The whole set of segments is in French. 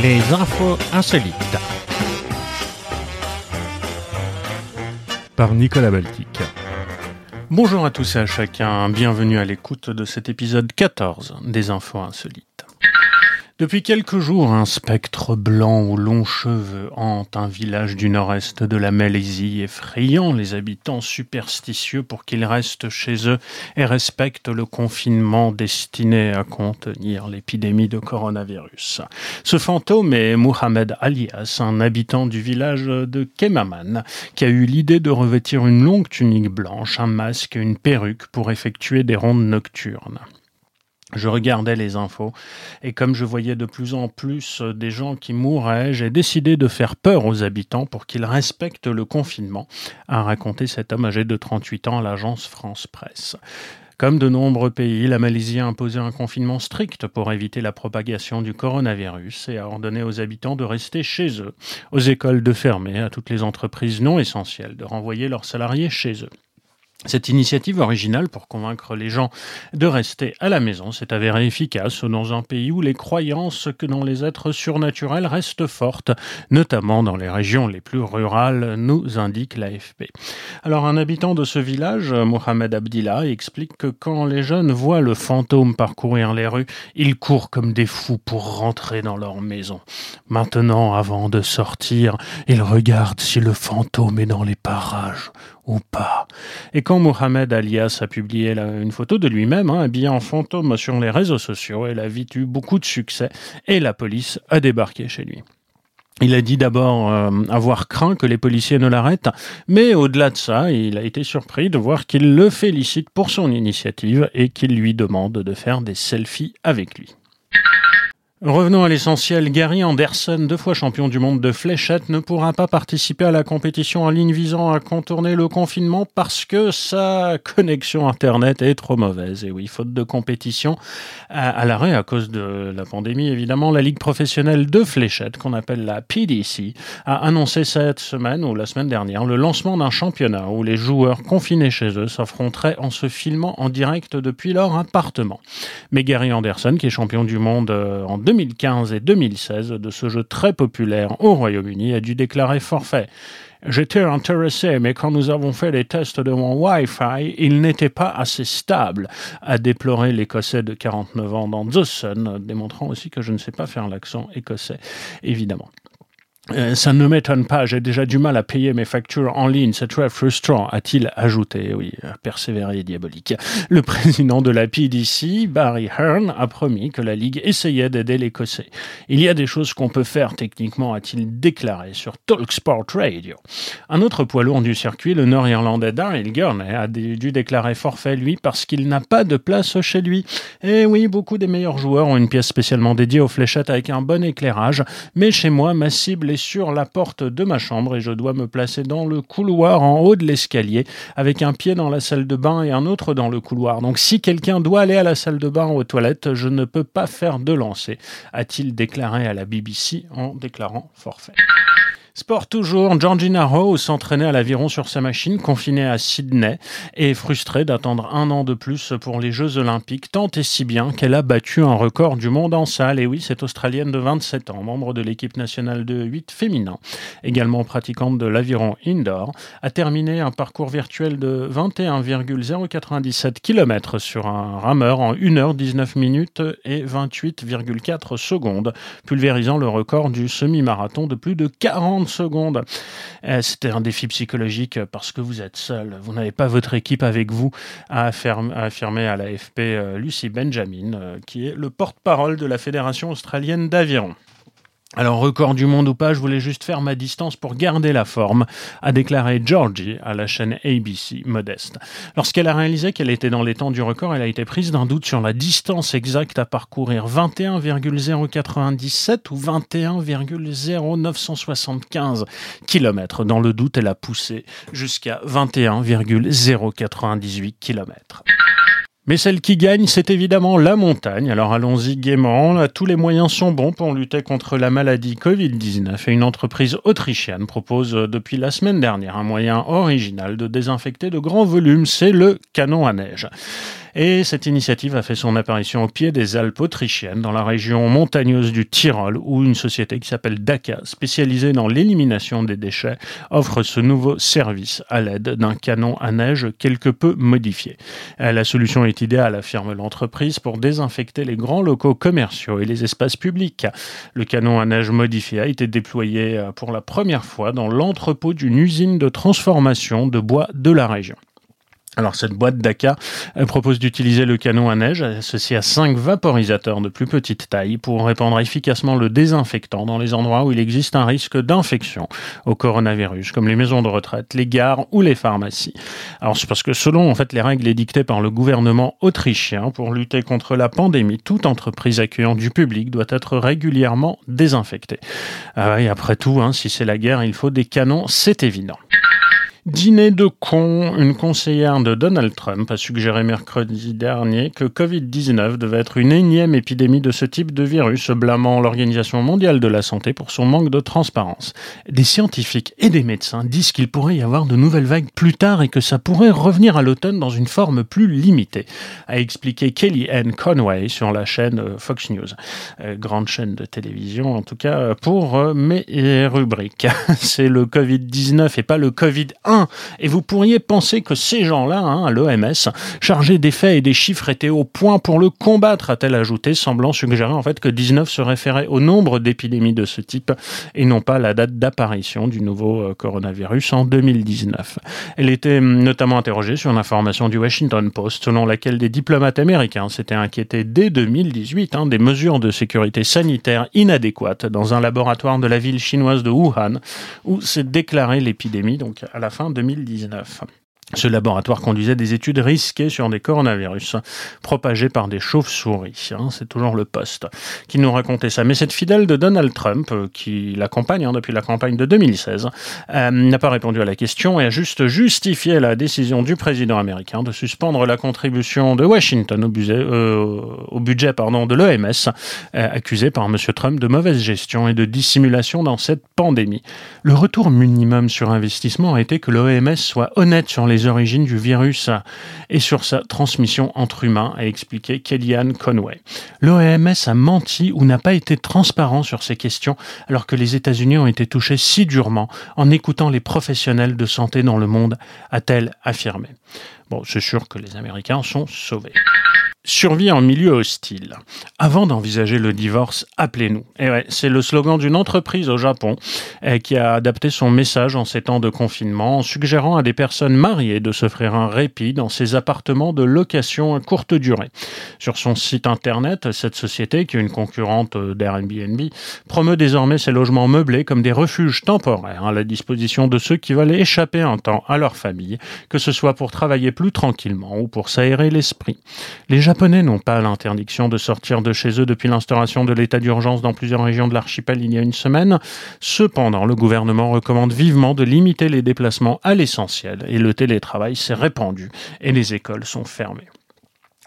Les infos insolites. Par Nicolas Baltic. Bonjour à tous et à chacun, bienvenue à l'écoute de cet épisode 14 des infos insolites. Depuis quelques jours, un spectre blanc aux longs cheveux hante un village du nord-est de la Malaisie, effrayant les habitants superstitieux pour qu'ils restent chez eux et respectent le confinement destiné à contenir l'épidémie de coronavirus. Ce fantôme est Mohamed Alias, un habitant du village de Kemaman, qui a eu l'idée de revêtir une longue tunique blanche, un masque et une perruque pour effectuer des rondes nocturnes. Je regardais les infos et comme je voyais de plus en plus euh, des gens qui mouraient, j'ai décidé de faire peur aux habitants pour qu'ils respectent le confinement, a raconté cet homme âgé de 38 ans à l'agence France Presse. Comme de nombreux pays, la Malaisie a imposé un confinement strict pour éviter la propagation du coronavirus et a ordonné aux habitants de rester chez eux, aux écoles de fermer, à toutes les entreprises non essentielles de renvoyer leurs salariés chez eux. Cette initiative originale pour convaincre les gens de rester à la maison s'est avérée efficace dans un pays où les croyances que dans les êtres surnaturels restent fortes, notamment dans les régions les plus rurales, nous indique l'AFP. Alors un habitant de ce village, Mohamed Abdillah, explique que quand les jeunes voient le fantôme parcourir les rues, ils courent comme des fous pour rentrer dans leur maison. Maintenant, avant de sortir, ils regardent si le fantôme est dans les parages ou pas. Et quand Mohamed Alias a publié une photo de lui-même, hein, habillé en fantôme sur les réseaux sociaux, elle a vite eu beaucoup de succès et la police a débarqué chez lui. Il a dit d'abord euh, avoir craint que les policiers ne l'arrêtent, mais au-delà de ça, il a été surpris de voir qu'il le félicite pour son initiative et qu'il lui demande de faire des selfies avec lui. Revenons à l'essentiel. Gary Anderson, deux fois champion du monde de fléchette, ne pourra pas participer à la compétition en ligne visant à contourner le confinement parce que sa connexion Internet est trop mauvaise. Et oui, faute de compétition, à, l'arrêt à cause de la pandémie, évidemment, la Ligue professionnelle de fléchette, qu'on appelle la PDC, a annoncé cette semaine ou la semaine dernière le lancement d'un championnat où les joueurs confinés chez eux s'affronteraient en se filmant en direct depuis leur appartement. Mais Gary Anderson, qui est champion du monde euh, en 2015 et 2016 de ce jeu très populaire au Royaume-Uni a dû déclarer forfait. J'étais intéressé, mais quand nous avons fait les tests de mon Wi-Fi, il n'était pas assez stable, a déploré l'Écossais de 49 ans dans The Sun, démontrant aussi que je ne sais pas faire l'accent écossais, évidemment. Euh, ça ne m'étonne pas, j'ai déjà du mal à payer mes factures en ligne, c'est très frustrant, a-t-il ajouté. Oui, persévéré diabolique. Le président de la PDC, Barry Hearn, a promis que la Ligue essayait d'aider l'Écossais. Il y a des choses qu'on peut faire techniquement, a-t-il déclaré sur Talksport Radio. Un autre poids lourd du circuit, le nord-irlandais Daryl Gurney, a dû déclarer forfait, lui, parce qu'il n'a pas de place chez lui. Et oui, beaucoup des meilleurs joueurs ont une pièce spécialement dédiée aux fléchettes avec un bon éclairage, mais chez moi, ma cible est sur la porte de ma chambre et je dois me placer dans le couloir en haut de l'escalier avec un pied dans la salle de bain et un autre dans le couloir. Donc si quelqu'un doit aller à la salle de bain ou aux toilettes, je ne peux pas faire de lancer, a-t-il déclaré à la BBC en déclarant forfait. Sport toujours, Georgina Rose s'entraînait à l'aviron sur sa machine, confinée à Sydney, et frustrée d'attendre un an de plus pour les Jeux Olympiques, tant et si bien qu'elle a battu un record du monde en salle. Et oui, cette Australienne de 27 ans, membre de l'équipe nationale de 8 féminin, également pratiquante de l'aviron indoor, a terminé un parcours virtuel de 21,097 km sur un rameur en 1h19 minutes et 28,4 secondes, pulvérisant le record du semi-marathon de plus de 40 Euh, c'était un défi psychologique parce que vous êtes seul, vous n'avez pas votre équipe avec vous, a affirmé à l'AFP euh, Lucie Benjamin, euh, qui est le porte-parole de la Fédération australienne d'aviron. Alors, record du monde ou pas, je voulais juste faire ma distance pour garder la forme, a déclaré Georgie à la chaîne ABC modeste. Lorsqu'elle a réalisé qu'elle était dans les temps du record, elle a été prise d'un doute sur la distance exacte à parcourir 21,097 ou 21,0975 km. Dans le doute, elle a poussé jusqu'à 21,098 km. Mais celle qui gagne, c'est évidemment la montagne. Alors allons-y gaiement. tous les moyens sont bons pour lutter contre la maladie Covid-19. Et une entreprise autrichienne propose euh, depuis la semaine dernière un moyen original de désinfecter de grands volumes. C'est le canon à neige. Et cette initiative a fait son apparition au pied des Alpes autrichiennes, dans la région montagneuse du Tyrol, où une société qui s'appelle DACA, spécialisée dans l'élimination des déchets, offre ce nouveau service à l'aide d'un canon à neige quelque peu modifié. Euh, la solution est idéale, affirme l'entreprise, pour désinfecter les grands locaux commerciaux et les espaces publics. Le canon à neige modifié a été déployé euh, pour la première fois dans l'entrepôt d'une usine de transformation de bois de la région. Alors cette boîte d'ACA propose d'utiliser le canon à neige associé à cinq vaporisateurs de plus petite taille pour répandre efficacement le désinfectant dans les endroits où il existe un risque d'infection au coronavirus, comme les maisons de retraite, les gares ou les pharmacies. Alors c'est parce que selon en fait les règles édictées par le gouvernement autrichien pour lutter contre la pandémie, toute entreprise accueillant du public doit être régulièrement désinfectée. Ah et après tout, hein, si c'est la guerre, il faut des canons, c'est évident. Dîner de con, une conseillère de Donald Trump a suggéré mercredi dernier que Covid-19 devait être une énième épidémie de ce type de virus, blâmant l'Organisation mondiale de la santé pour son manque de transparence. Des scientifiques et des médecins disent qu'il pourrait y avoir de nouvelles vagues plus tard et que ça pourrait revenir à l'automne dans une forme plus limitée, a expliqué Kelly Ann Conway sur la chaîne euh, Fox News, euh, grande chaîne de télévision en tout cas pour euh, mes rubriques. C'est le Covid-19 et pas le Covid-1 et vous pourriez penser que ces gens-là, hein, à l'OMS, chargés des faits et des chiffres, étaient au point pour le combattre, a-t-elle ajouté, semblant suggérer en fait que 19 se référait au nombre d'épidémies de ce type et non pas la date d'apparition du nouveau euh, coronavirus en 2019. Elle était hum, notamment interrogée sur l'information du Washington Post selon laquelle des diplomates américains s'étaient inquiétés dès 2018 hein, des mesures de sécurité sanitaire inadéquates dans un laboratoire de la ville chinoise de Wuhan où s'est déclarée l'épidémie donc à la fin 2019. Ce laboratoire conduisait des études risquées sur des coronavirus propagés par des chauves-souris. Hein, c'est toujours le poste qui nous racontait ça. Mais cette fidèle de Donald Trump, euh, qui l'accompagne hein, depuis la campagne de 2016, euh, n'a pas répondu à la question et a juste justifié la décision du président américain de suspendre la contribution de Washington au budget, euh, budget pardon, de l'OMS, accusé par M. Trump de mauvaise gestion et de dissimulation dans cette pandémie. Le retour minimum sur investissement a été que l'OMS soit honnête sur les origines du virus et sur sa transmission entre humains, a expliqué Kellyanne Conway. L'OMS a menti ou n'a pas été transparent sur ces questions alors que les États-Unis ont été touchés si durement en écoutant les professionnels de santé dans le monde, a-t-elle affirmé. Bon, c'est sûr que les Américains sont sauvés. Survie en milieu hostile. Avant d'envisager le divorce, appelez-nous. Et ouais, c'est le slogan d'une entreprise au Japon eh, qui a adapté son message en ces temps de confinement en suggérant à des personnes mariées de s'offrir un répit dans ses appartements de location à courte durée. Sur son site internet, cette société, qui est une concurrente d'Airbnb, promeut désormais ses logements meublés comme des refuges temporaires à la disposition de ceux qui veulent échapper un temps à leur famille, que ce soit pour travailler plus tranquillement ou pour s'aérer l'esprit. Les n'ont pas l'interdiction de sortir de chez eux depuis l'instauration de l'état d'urgence dans plusieurs régions de l'archipel il y a une semaine. Cependant, le gouvernement recommande vivement de limiter les déplacements à l'essentiel et le télétravail s'est répandu et les écoles sont fermées.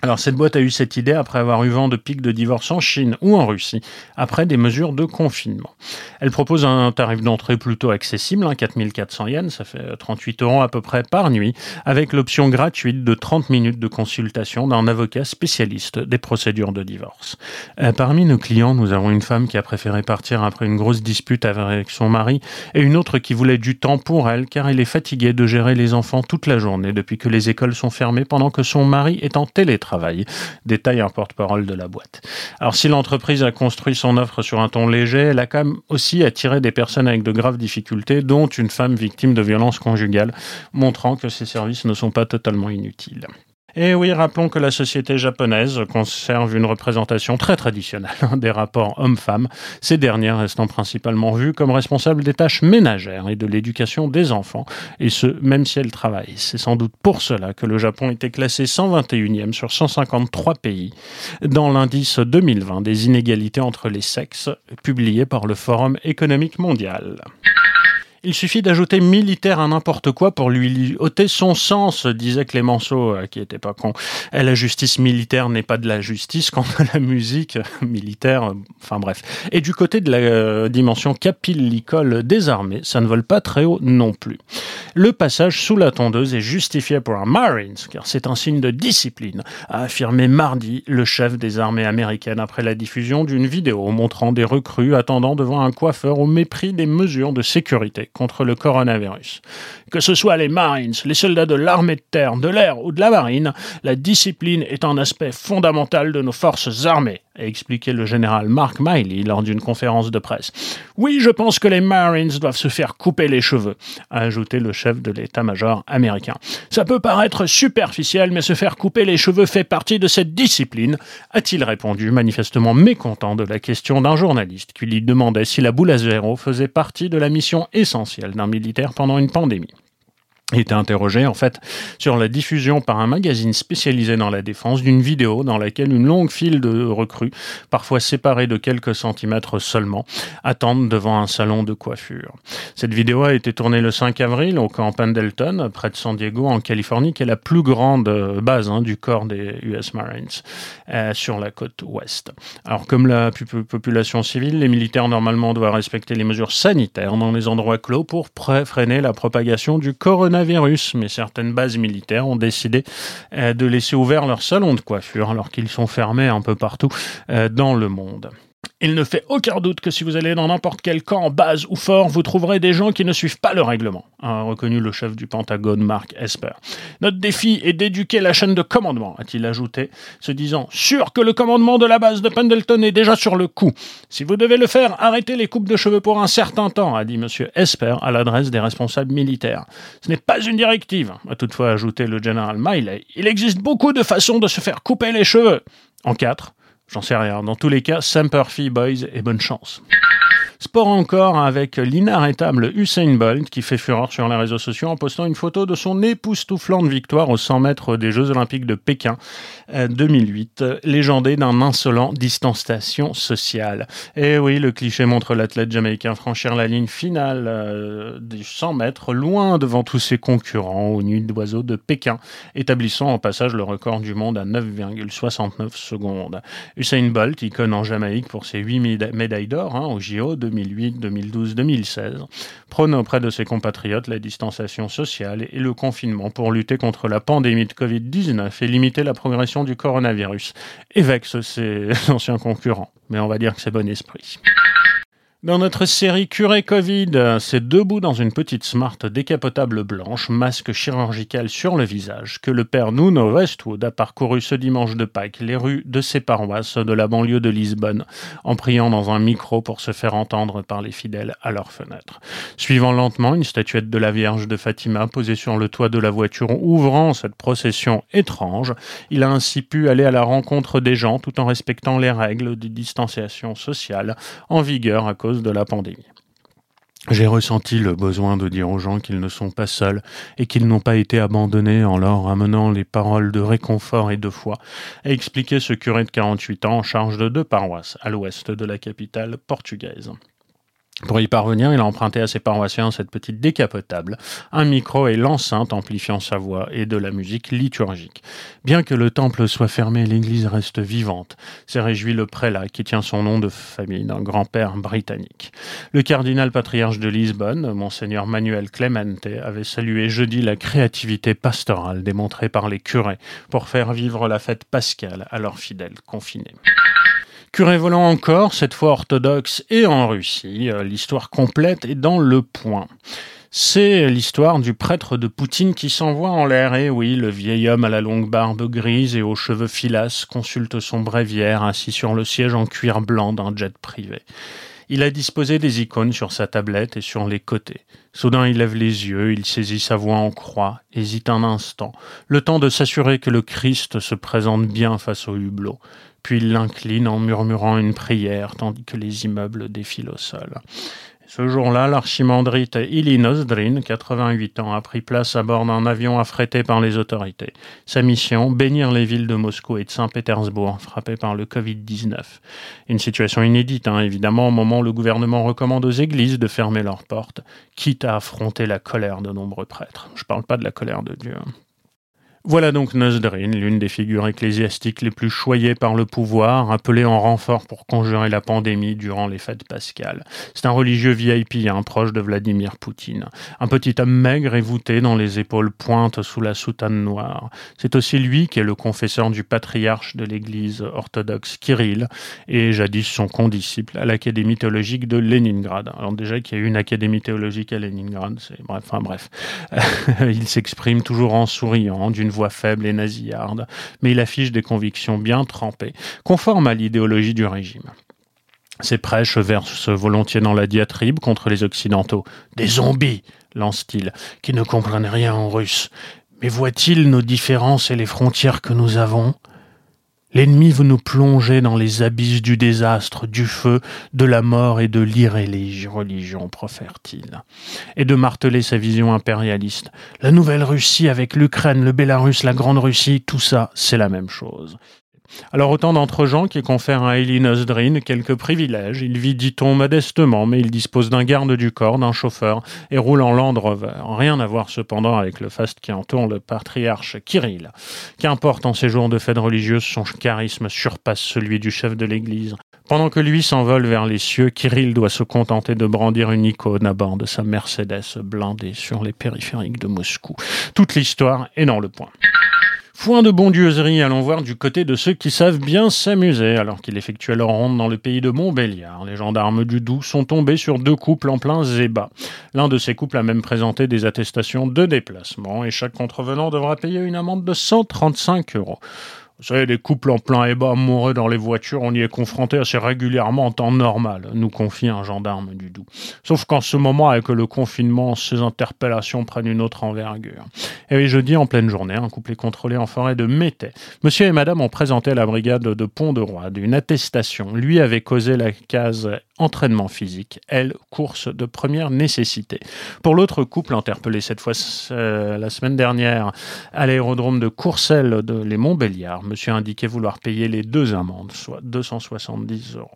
Alors cette boîte a eu cette idée après avoir eu vent de pics de divorce en Chine ou en Russie, après des mesures de confinement. Elle propose un tarif d'entrée plutôt accessible, hein, 4400 yens, ça fait 38 euros à peu près par nuit, avec l'option gratuite de 30 minutes de consultation d'un avocat spécialiste des procédures de divorce. Euh, parmi nos clients, nous avons une femme qui a préféré partir après une grosse dispute avec son mari et une autre qui voulait du temps pour elle car elle est fatiguée de gérer les enfants toute la journée depuis que les écoles sont fermées pendant que son mari est en télétravail Détaille un porte-parole de la boîte. Alors si l'entreprise a construit son offre sur un ton léger, elle a quand même aussi attiré des personnes avec de graves difficultés, dont une femme victime de violences conjugales, montrant que ces services ne sont pas totalement inutiles. Et oui, rappelons que la société japonaise conserve une représentation très traditionnelle des rapports hommes-femmes, ces dernières restant principalement vues comme responsables des tâches ménagères et de l'éducation des enfants, et ce, même si elles travaillent. C'est sans doute pour cela que le Japon était classé 121e sur 153 pays dans l'indice 2020 des inégalités entre les sexes, publié par le Forum économique mondial. Il suffit d'ajouter militaire à n'importe quoi pour lui ôter son sens, disait Clémenceau, euh, qui était pas con. Et la justice militaire n'est pas de la justice quant à la musique militaire, enfin bref. Et du côté de la euh, dimension capillicole des armées, ça ne vole pas très haut non plus. Le passage sous la tondeuse est justifié pour un Marines, car c'est un signe de discipline, a affirmé mardi le chef des armées américaines après la diffusion d'une vidéo montrant des recrues attendant devant un coiffeur au mépris des mesures de sécurité contre le coronavirus. Que ce soit les Marines, les soldats de l'armée de terre, de l'air ou de la marine, la discipline est un aspect fondamental de nos forces armées, a expliqué le général Mark Miley lors d'une conférence de presse. Oui, je pense que les Marines doivent se faire couper les cheveux, a ajouté le chef de l'état-major américain. Ça peut paraître superficiel, mais se faire couper les cheveux fait partie de cette discipline, a-t-il répondu, manifestement mécontent de la question d'un journaliste qui lui demandait si la boule à zéro faisait partie de la mission essentielle d'un militaire pendant une pandémie était interrogé en fait sur la diffusion par un magazine spécialisé dans la défense d'une vidéo dans laquelle une longue file de recrues, parfois séparées de quelques centimètres seulement, attendent devant un salon de coiffure. Cette vidéo a été tournée le 5 avril au camp Pendleton, près de San Diego, en Californie, qui est la plus grande euh, base hein, du corps des US Marines euh, sur la côte ouest. Alors comme la population civile, les militaires normalement doivent respecter les mesures sanitaires dans les endroits clos pour freiner la propagation du coronavirus mais certaines bases militaires ont décidé euh, de laisser ouvert leurs salons de coiffure alors qu'ils sont fermés un peu partout euh, dans le monde. Il ne fait aucun doute que si vous allez dans n'importe quel camp, base ou fort, vous trouverez des gens qui ne suivent pas le règlement, a reconnu le chef du Pentagone, Mark Esper. Notre défi est d'éduquer la chaîne de commandement, a-t-il ajouté, se disant sûr que le commandement de la base de Pendleton est déjà sur le coup. Si vous devez le faire, arrêtez les coupes de cheveux pour un certain temps, a dit M. Esper à l'adresse des responsables militaires. Ce n'est pas une directive, a toutefois ajouté le général Miley. Il existe beaucoup de façons de se faire couper les cheveux. En quatre, J'en sais rien. Dans tous les cas, Semper Fi Boys et bonne chance. Sport encore avec l'inarrêtable Usain Bolt qui fait fureur sur les réseaux sociaux en postant une photo de son époustouflante victoire aux 100 mètres des Jeux Olympiques de Pékin 2008, euh, légendé d'un insolent distanciation sociale. Et oui, le cliché montre l'athlète jamaïcain franchir la ligne finale euh, des 100 mètres loin devant tous ses concurrents aux nuits d'oiseaux de Pékin, établissant au passage le record du monde à 9,69 secondes. Usain Bolt, icône en Jamaïque pour ses 8 médailles d'or hein, au JO de 2008, 2012, 2016, prône auprès de ses compatriotes la distanciation sociale et le confinement pour lutter contre la pandémie de Covid-19 et limiter la progression du coronavirus, et vexe ses anciens concurrents. Mais on va dire que c'est bon esprit. Dans notre série Curé Covid, c'est debout dans une petite smart décapotable blanche, masque chirurgical sur le visage, que le père Nuno Westwood a parcouru ce dimanche de Pâques les rues de ses paroisses de la banlieue de Lisbonne, en priant dans un micro pour se faire entendre par les fidèles à leurs fenêtres. Suivant lentement une statuette de la Vierge de Fatima posée sur le toit de la voiture ouvrant cette procession étrange, il a ainsi pu aller à la rencontre des gens tout en respectant les règles de distanciation sociale en vigueur à cause de la pandémie. J'ai ressenti le besoin de dire aux gens qu'ils ne sont pas seuls et qu'ils n'ont pas été abandonnés en leur amenant les paroles de réconfort et de foi, a expliqué ce curé de 48 ans en charge de deux paroisses à l'ouest de la capitale portugaise. Pour y parvenir, il a emprunté à ses paroissiens cette petite décapotable, un micro et l'enceinte amplifiant sa voix et de la musique liturgique. Bien que le temple soit fermé, l'église reste vivante, s'est réjoui le prélat qui tient son nom de famille d'un grand-père britannique. Le cardinal patriarche de Lisbonne, monseigneur Manuel Clemente, avait salué jeudi la créativité pastorale démontrée par les curés pour faire vivre la fête pascale à leurs fidèles confinés. Curé volant encore, cette fois orthodoxe et en Russie. Euh, l'histoire complète est dans le point. C'est l'histoire du prêtre de Poutine qui s'envoie en l'air. Et oui, le vieil homme à la longue barbe grise et aux cheveux filasses consulte son bréviaire assis sur le siège en cuir blanc d'un jet privé. Il a disposé des icônes sur sa tablette et sur les côtés. Soudain, il lève les yeux, il saisit sa voix en croix, hésite un instant, le temps de s'assurer que le Christ se présente bien face au hublot puis il l'incline en murmurant une prière tandis que les immeubles défilent au sol. Ce jour-là, l'archimandrite Ili Nozdrin, 88 ans, a pris place à bord d'un avion affrété par les autorités. Sa mission, bénir les villes de Moscou et de Saint-Pétersbourg, frappées par le Covid-19. Une situation inédite, hein, évidemment, au moment où le gouvernement recommande aux églises de fermer leurs portes, quitte à affronter la colère de nombreux prêtres. Je ne parle pas de la colère de Dieu. Hein. Voilà donc Nozdrin, l'une des figures ecclésiastiques les plus choyées par le pouvoir, appelée en renfort pour conjurer la pandémie durant les fêtes pascales. C'est un religieux VIP, un proche de Vladimir Poutine. Un petit homme maigre et voûté dont les épaules pointent sous la soutane noire. C'est aussi lui qui est le confesseur du patriarche de l'église orthodoxe Kirill et jadis son condisciple à l'académie théologique de Leningrad. Alors déjà qu'il y a eu une académie théologique à Leningrad, c'est bref, enfin bref. Il s'exprime toujours en souriant, d'une voix faible et nasillarde, mais il affiche des convictions bien trempées, conformes à l'idéologie du régime. Ses prêches versent volontiers dans la diatribe contre les Occidentaux. Des zombies, lance-t-il, qui ne comprennent rien en russe. Mais voient-ils nos différences et les frontières que nous avons? L'ennemi veut nous plonger dans les abysses du désastre, du feu, de la mort et de l'irréligion, profère-t-il, et de marteler sa vision impérialiste. La Nouvelle-Russie avec l'Ukraine, le Bélarus, la Grande Russie, tout ça, c'est la même chose. Alors autant d'entre gens qui confèrent à Eileen Osdrin quelques privilèges. Il vit, dit-on, modestement, mais il dispose d'un garde du corps, d'un chauffeur, et roule en Land Rover. Rien à voir cependant avec le faste qui entoure le patriarche Kirill. Qu'importe en ces jours de fête religieuse, son charisme surpasse celui du chef de l'Église. Pendant que lui s'envole vers les cieux, Kirill doit se contenter de brandir une icône à bord de sa Mercedes blindée sur les périphériques de Moscou. Toute l'histoire est dans le point. Point de bondieuserie, allons voir du côté de ceux qui savent bien s'amuser. Alors qu'ils effectuaient leur ronde dans le pays de Montbéliard, les gendarmes du Doubs sont tombés sur deux couples en plein zébat. L'un de ces couples a même présenté des attestations de déplacement et chaque contrevenant devra payer une amende de 135 euros. Vous savez, les couples en plein ébat amoureux dans les voitures, on y est confronté assez régulièrement en temps normal, nous confie un gendarme du Doubs. Sauf qu'en ce moment, avec le confinement, ces interpellations prennent une autre envergure. Et oui, jeudi, en pleine journée, un couple est contrôlé en forêt de Métais. Monsieur et madame ont présenté à la brigade de Pont-de-Roi d'une attestation. Lui avait causé la case entraînement physique, elle, course de première nécessité. Pour l'autre couple interpellé cette fois euh, la semaine dernière à l'aérodrome de Courcelles de Les Montbéliards, monsieur a indiqué vouloir payer les deux amendes, soit 270 euros.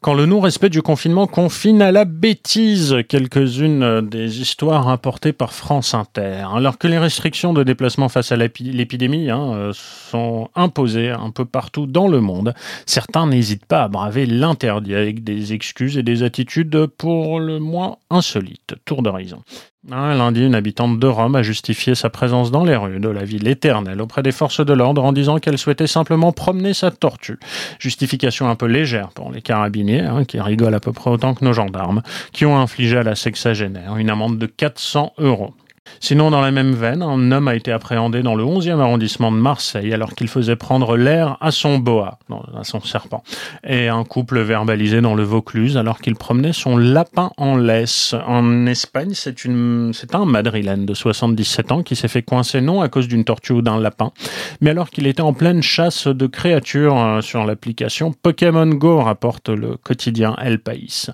Quand le non-respect du confinement confine à la bêtise quelques-unes des histoires rapportées par France Inter. Alors que les restrictions de déplacement face à l'épidémie hein, euh, sont imposées un peu partout dans le monde, certains n'hésitent pas à braver l'interdit avec des excuses et des attitudes pour le moins insolites. Tour d'horizon. Un lundi, une habitante de Rome a justifié sa présence dans les rues de la ville éternelle auprès des forces de l'ordre en disant qu'elle souhaitait simplement promener sa tortue. Justification un peu légère pour les carabiniers, hein, qui rigolent à peu près autant que nos gendarmes, qui ont infligé à la sexagénaire une amende de 400 euros. Sinon, dans la même veine, un homme a été appréhendé dans le 11e arrondissement de Marseille alors qu'il faisait prendre l'air à son boa, à son serpent, et un couple verbalisé dans le Vaucluse alors qu'il promenait son lapin en laisse. En Espagne, c'est une, c'est un madrilène de 77 ans qui s'est fait coincer non à cause d'une tortue ou d'un lapin, mais alors qu'il était en pleine chasse de créatures euh, sur l'application Pokémon Go, rapporte le quotidien El País.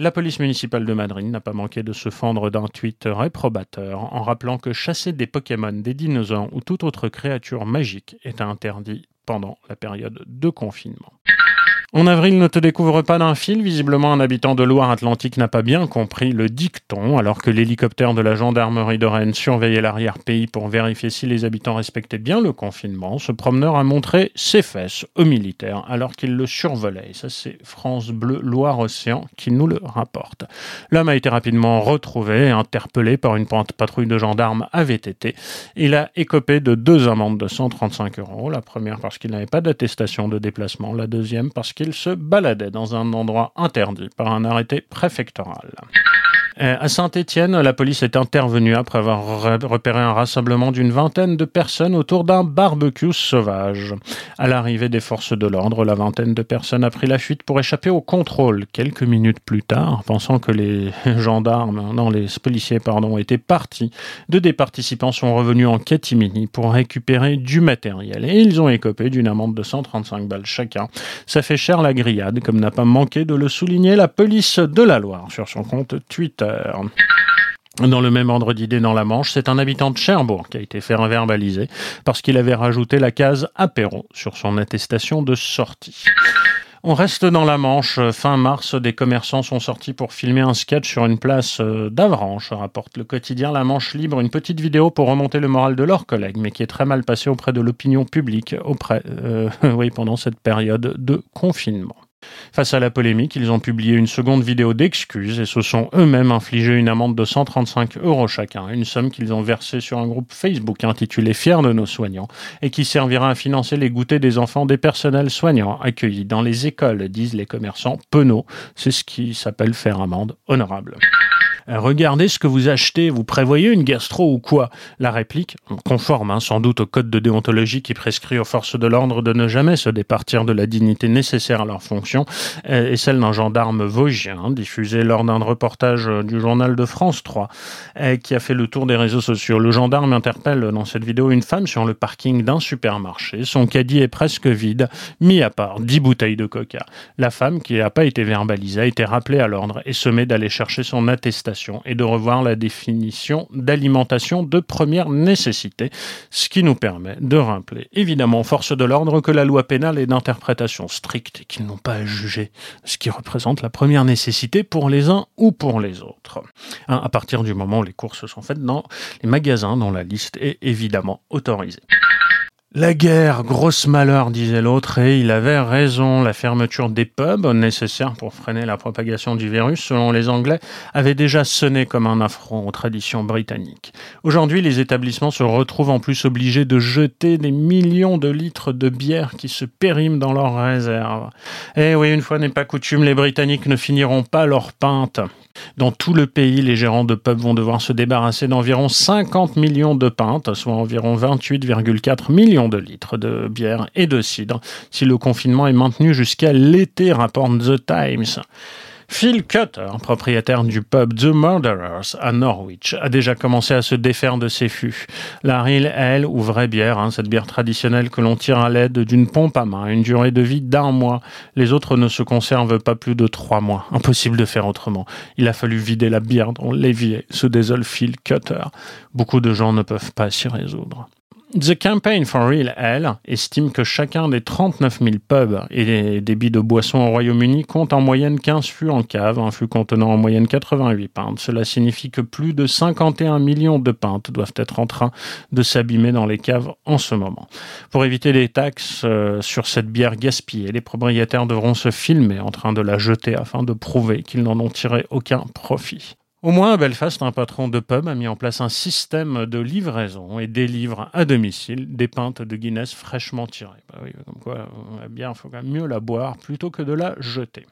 La police municipale de Madrid n'a pas manqué de se fendre d'un tweet réprobateur en rappelant que chasser des Pokémon, des dinosaures ou toute autre créature magique est interdit pendant la période de confinement. En avril ne te découvre pas d'un fil. Visiblement, un habitant de Loire-Atlantique n'a pas bien compris le dicton, alors que l'hélicoptère de la gendarmerie de Rennes surveillait l'arrière-pays pour vérifier si les habitants respectaient bien le confinement. Ce promeneur a montré ses fesses aux militaires alors qu'il le survolait. ça, c'est France Bleu Loire-Océan qui nous le rapporte. L'homme a été rapidement retrouvé et interpellé par une patrouille de gendarmes à VTT. Il a écopé de deux amendes de 135 euros. La première parce qu'il n'avait pas d'attestation de déplacement. La deuxième parce qu'il qu'il se baladait dans un endroit interdit par un arrêté préfectoral. Euh, à Saint-Étienne, la police est intervenue après avoir repéré un rassemblement d'une vingtaine de personnes autour d'un barbecue sauvage. À l'arrivée des forces de l'ordre, la vingtaine de personnes a pris la fuite pour échapper au contrôle. Quelques minutes plus tard, pensant que les gendarmes, non, les policiers, pardon, étaient partis, deux des participants sont revenus en catimini pour récupérer du matériel et ils ont écopé d'une amende de 135 balles chacun. Ça fait cher la grillade, comme n'a pas manqué de le souligner la police de la Loire sur son compte Twitter. Dans le même ordre d'idée dans la Manche, c'est un habitant de Cherbourg qui a été fait verbaliser parce qu'il avait rajouté la case apéro sur son attestation de sortie. On reste dans la Manche. Fin mars, des commerçants sont sortis pour filmer un sketch sur une place euh, d'Avranches, rapporte le quotidien La Manche Libre, une petite vidéo pour remonter le moral de leurs collègues, mais qui est très mal passée auprès de l'opinion publique euh, oui, pendant cette période de confinement. Face à la polémique, ils ont publié une seconde vidéo d'excuses et se sont eux-mêmes infligés une amende de 135 euros chacun, une somme qu'ils ont versée sur un groupe Facebook intitulé Fiers de nos soignants et qui servira à financer les goûters des enfants des personnels soignants accueillis dans les écoles, disent les commerçants penauds. C'est ce qui s'appelle faire amende honorable. Euh, regardez ce que vous achetez, vous prévoyez une gastro ou quoi? La réplique, conforme hein, sans doute au code de déontologie qui prescrit aux forces de l'ordre de ne jamais se départir de la dignité nécessaire à leur fonction, est celle d'un gendarme vosgien, diffusé lors d'un reportage du journal de France 3, qui a fait le tour des réseaux sociaux. Le gendarme interpelle dans cette vidéo une femme sur le parking d'un supermarché. Son caddie est presque vide, mis à part 10 bouteilles de coca. La femme, qui n'a pas été verbalisée, a été rappelée à l'ordre et se met d'aller chercher son attestation et de revoir la définition d'alimentation de première nécessité, ce qui nous permet de rappeler évidemment aux forces de l'ordre que la loi pénale est d'interprétation stricte et qu'ils n'ont pas à juger ce qui représente la première nécessité pour les uns ou pour les autres. Hein, à partir du moment où les courses sont faites dans les magasins dont la liste est évidemment autorisée. La guerre, grosse malheur, disait l'autre, et il avait raison. La fermeture des pubs, nécessaire pour freiner la propagation du virus, selon les Anglais, avait déjà sonné comme un affront aux traditions britanniques. Aujourd'hui, les établissements se retrouvent en plus obligés de jeter des millions de litres de bière qui se périment dans leurs réserves. Eh oui, une fois n'est pas coutume, les Britanniques ne finiront pas leur pinte. Dans tout le pays, les gérants de pubs vont devoir se débarrasser d'environ 50 millions de pintes, soit environ 28,4 millions de litres de bière et de cidre, si le confinement est maintenu jusqu'à l'été, rapporte The Times. Phil Cutter, propriétaire du pub The Murderers à Norwich, a déjà commencé à se défaire de ses fûts. La Rille, elle, ou vraie bière, hein, cette bière traditionnelle que l'on tire à l'aide d'une pompe à main, une durée de vie d'un mois. Les autres ne se conservent pas plus de trois mois. Impossible de faire autrement. Il a fallu vider la bière dans l'évier, se désole Phil Cutter. Beaucoup de gens ne peuvent pas s'y résoudre. The Campaign for Real Ale estime que chacun des 39 000 pubs et les débits de boissons au Royaume-Uni compte en moyenne 15 fûts en cave, un fût contenant en moyenne 88 pintes. Cela signifie que plus de 51 millions de pintes doivent être en train de s'abîmer dans les caves en ce moment. Pour éviter les taxes euh, sur cette bière gaspillée, les propriétaires devront se filmer en train de la jeter afin de prouver qu'ils n'en ont tiré aucun profit. Au moins à Belfast, un patron de pub a mis en place un système de livraison et délivre à domicile des pintes de Guinness fraîchement tirées. Bah oui, comme quoi, la il faut quand même mieux la boire plutôt que de la jeter.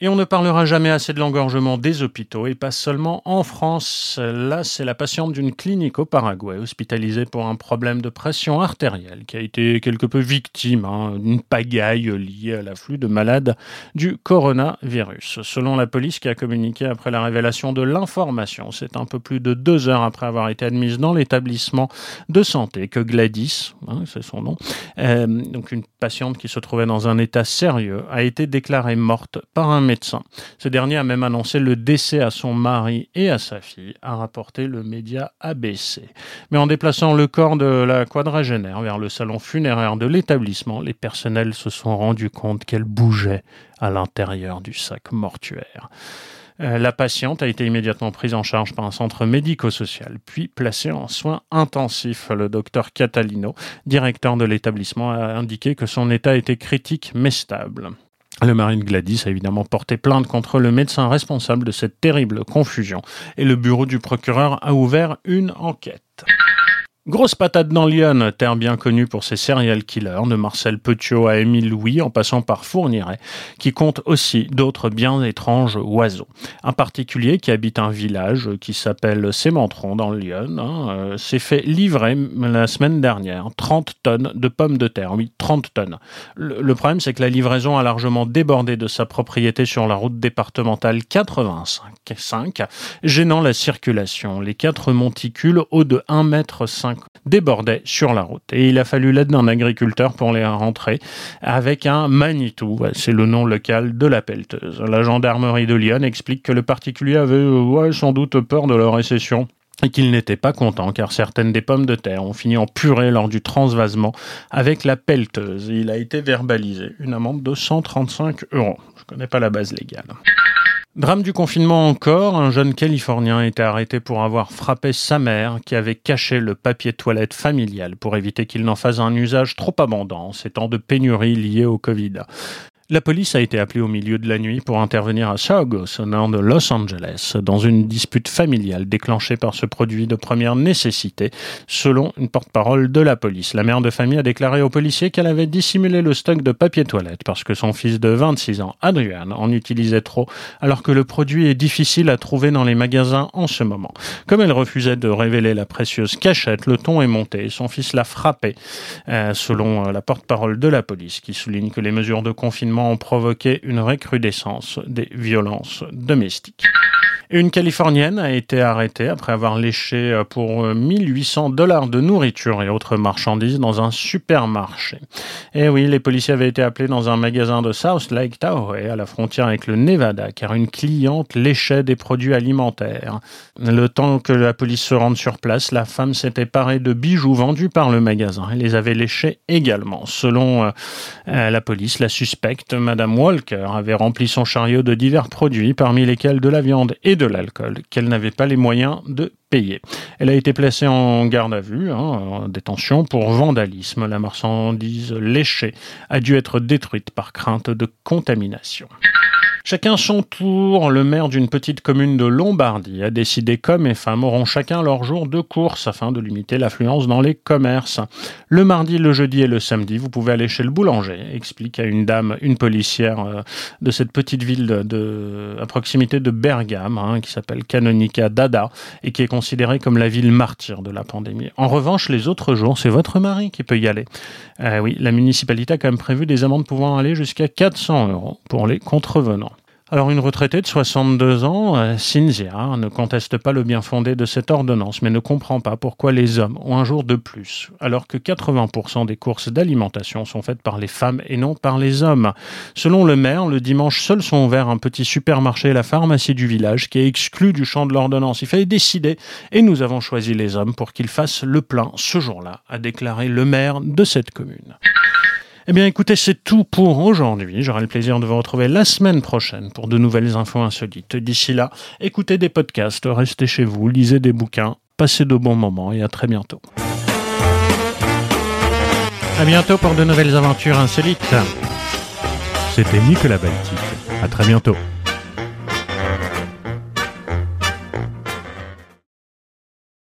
Et on ne parlera jamais assez de l'engorgement des hôpitaux, et pas seulement en France. Là, c'est la patiente d'une clinique au Paraguay, hospitalisée pour un problème de pression artérielle, qui a été quelque peu victime hein, d'une pagaille liée à l'afflux de malades du coronavirus. Selon la police qui a communiqué après la révélation de l'information, c'est un peu plus de deux heures après avoir été admise dans l'établissement de santé que Gladys, hein, c'est son nom, euh, donc une patiente qui se trouvait dans un état sérieux, a été déclarée morte par un médecin. Ce dernier a même annoncé le décès à son mari et à sa fille, a rapporté le média ABC. Mais en déplaçant le corps de la quadragénaire vers le salon funéraire de l'établissement, les personnels se sont rendus compte qu'elle bougeait à l'intérieur du sac mortuaire. Euh, la patiente a été immédiatement prise en charge par un centre médico-social, puis placée en soins intensifs. Le docteur Catalino, directeur de l'établissement, a indiqué que son état était critique mais stable. Le marine Gladys a évidemment porté plainte contre le médecin responsable de cette terrible confusion et le bureau du procureur a ouvert une enquête. Grosse patate dans Lyon, terre bien connue pour ses serial killers, de Marcel Petiot à Émile Louis, en passant par Fourniret, qui compte aussi d'autres bien étranges oiseaux. Un particulier qui habite un village qui s'appelle Sémentron dans Lyon hein, euh, s'est fait livrer la semaine dernière 30 tonnes de pommes de terre. Oui, 30 tonnes. Le, problème, c'est que la livraison a largement débordé de sa propriété sur la route départementale 85, gênant la circulation. Les quatre monticules, hauts de 1 débordaient sur la route. Et il a fallu l'aide d'un agriculteur pour les rentrer avec un Manitou. C'est le nom local de la pelleteuse. La gendarmerie de Lyon explique que le particulier avait ouais, sans doute peur de leur récession et qu'il n'était pas content car certaines des pommes de terre ont fini en purée lors du transvasement avec la pelleteuse. Il a été verbalisé. Une amende de 135 euros. Je ne connais pas la base légale. Drame du confinement encore, un jeune Californien été arrêté pour avoir frappé sa mère qui avait caché le papier toilette familial pour éviter qu'il n'en fasse un usage trop abondant ces temps de pénurie liés au Covid. La police a été appelée au milieu de la nuit pour intervenir à Saugus, au nord de Los Angeles, dans une dispute familiale déclenchée par ce produit de première nécessité, selon une porte-parole de la police. La mère de famille a déclaré aux policiers qu'elle avait dissimulé le stock de papier toilette parce que son fils de 26 ans, Adrian, en utilisait trop, alors que le produit est difficile à trouver dans les magasins en ce moment. Comme elle refusait de révéler la précieuse cachette, le ton est monté et son fils l'a frappé, euh, selon euh, la porte-parole de la police, qui souligne que les mesures de confinement ont provoqué une recrudescence des violences domestiques. Une Californienne a été arrêtée après avoir léché pour 1800 euh, dollars de nourriture et autres marchandises dans un supermarché. Et eh oui, les policiers avaient été appelés dans un magasin de South Lake Tahoe à la frontière avec le Nevada car une cliente léchait des produits alimentaires. Le temps que la police se rende sur place, la femme s'était parée de bijoux vendus par le magasin et les avait léchés également. Selon euh, la police, la suspecte, Madame Walker, avait rempli son chariot de divers produits parmi lesquels de la viande et de l'alcool qu'elle n'avait pas les moyens de payer. Elle a été placée en garde à vue, hein, en détention pour vandalisme. La marchandise léchée a dû être détruite par crainte de contamination. Chacun son tour, le maire d'une petite commune de Lombardie a décidé qu'hommes et femmes auront chacun leur jour de course afin de limiter l'affluence dans les commerces. Le mardi, le jeudi et le samedi, vous pouvez aller chez le boulanger, explique à une dame, une policière euh, de cette petite ville de, à proximité de Bergame, hein, qui s'appelle Canonica Dada et qui est considérée comme la ville martyre de la pandémie. En revanche, les autres jours, c'est votre mari qui peut y aller. Euh, oui, la municipalité a quand même prévu des amendes pouvant aller jusqu'à 400 euros pour les contrevenants. Alors une retraitée de 62 ans, euh, Cynthia, ne conteste pas le bien fondé de cette ordonnance, mais ne comprend pas pourquoi les hommes ont un jour de plus, alors que 80% des courses d'alimentation sont faites par les femmes et non par les hommes. Selon le maire, le dimanche, seuls sont ouverts un petit supermarché et la pharmacie du village, qui est exclu du champ de l'ordonnance. Il fallait décider, et nous avons choisi les hommes pour qu'ils fassent le plein ce jour-là, a déclaré le maire de cette commune. Eh bien écoutez, c'est tout pour aujourd'hui. J'aurai le plaisir de vous retrouver la semaine prochaine pour de nouvelles infos insolites. D'ici là, écoutez des podcasts, restez chez vous, lisez des bouquins, passez de bons moments et à très bientôt. À bientôt pour de nouvelles aventures insolites. C'était Nicolas Baltique. À très bientôt.